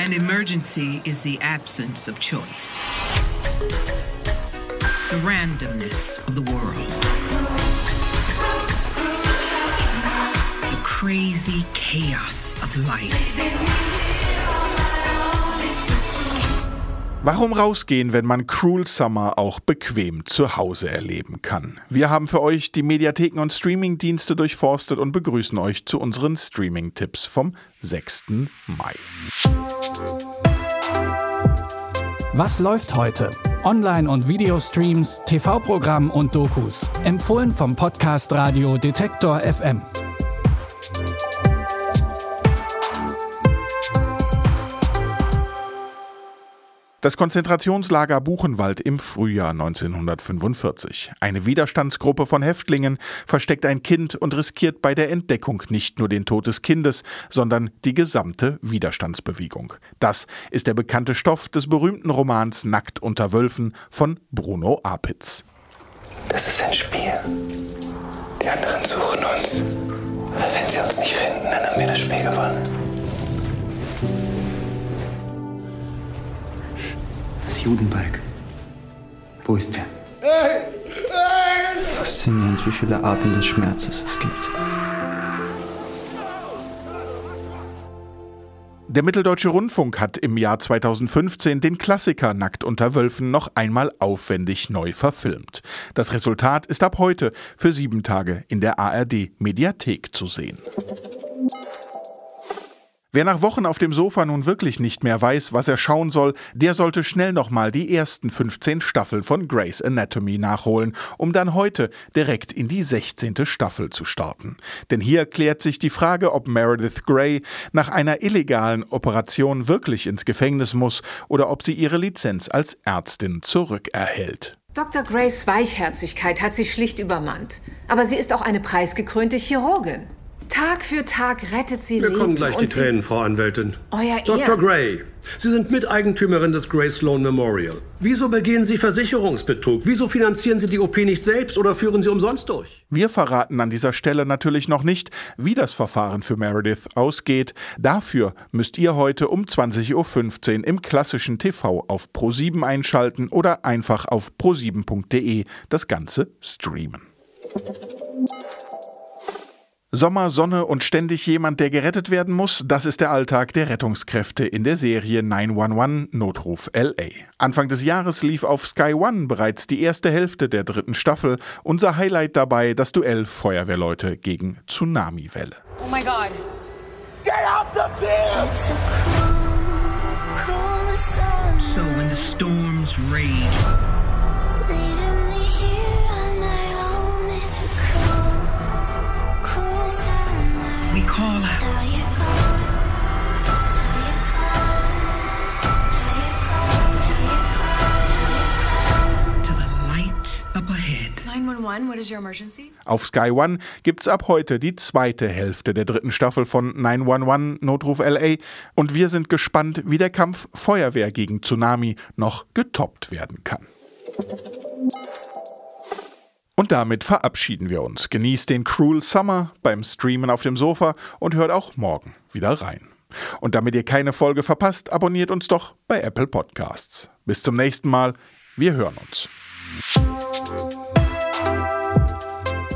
An emergency is the absence of choice. The randomness of the world. The crazy chaos of life. Warum rausgehen, wenn man Cruel Summer auch bequem zu Hause erleben kann? Wir haben für euch die Mediatheken und Streamingdienste durchforstet und begrüßen euch zu unseren Streaming-Tipps vom 6. Mai. Was läuft heute? Online- und Videostreams, TV-Programm und Dokus. Empfohlen vom Podcast Radio Detektor FM. Das Konzentrationslager Buchenwald im Frühjahr 1945. Eine Widerstandsgruppe von Häftlingen versteckt ein Kind und riskiert bei der Entdeckung nicht nur den Tod des Kindes, sondern die gesamte Widerstandsbewegung. Das ist der bekannte Stoff des berühmten Romans Nackt unter Wölfen von Bruno Apitz. Das ist ein Spiel. Die anderen suchen uns. Aber wenn sie uns nicht finden, dann haben wir das Spiel gewonnen. Judenbalg. Wo ist er? Faszinierend, wie viele Arten des Schmerzes es gibt. Der Mitteldeutsche Rundfunk hat im Jahr 2015 den Klassiker Nackt unter Wölfen noch einmal aufwendig neu verfilmt. Das Resultat ist ab heute für sieben Tage in der ARD Mediathek zu sehen. Wer nach Wochen auf dem Sofa nun wirklich nicht mehr weiß, was er schauen soll, der sollte schnell nochmal die ersten 15 Staffeln von Grey's Anatomy nachholen, um dann heute direkt in die 16. Staffel zu starten. Denn hier klärt sich die Frage, ob Meredith Grey nach einer illegalen Operation wirklich ins Gefängnis muss oder ob sie ihre Lizenz als Ärztin zurückerhält. Dr. Grays Weichherzigkeit hat sie schlicht übermannt. Aber sie ist auch eine preisgekrönte Chirurgin. Tag für Tag rettet sie Mir Leben. kommen gleich die und sie- Tränen, Frau Anwältin. Euer Dr. Ehren. Gray, Sie sind Miteigentümerin des Gray Sloan Memorial. Wieso begehen Sie Versicherungsbetrug? Wieso finanzieren Sie die OP nicht selbst oder führen Sie umsonst durch? Wir verraten an dieser Stelle natürlich noch nicht, wie das Verfahren für Meredith ausgeht. Dafür müsst ihr heute um 20.15 Uhr im klassischen TV auf Pro7 einschalten oder einfach auf pro7.de das Ganze streamen. Sommer, Sonne und ständig jemand, der gerettet werden muss, das ist der Alltag der Rettungskräfte in der Serie 911 Notruf LA. Anfang des Jahres lief auf Sky One bereits die erste Hälfte der dritten Staffel. Unser Highlight dabei das Duell Feuerwehrleute gegen Tsunamiwelle. Oh my god. So when the storms rage, Auf Sky One gibt's ab heute die zweite Hälfte der dritten Staffel von 911 Notruf LA und wir sind gespannt, wie der Kampf Feuerwehr gegen Tsunami noch getoppt werden kann. Und damit verabschieden wir uns. Genießt den Cruel Summer beim Streamen auf dem Sofa und hört auch morgen wieder rein. Und damit ihr keine Folge verpasst, abonniert uns doch bei Apple Podcasts. Bis zum nächsten Mal. Wir hören uns.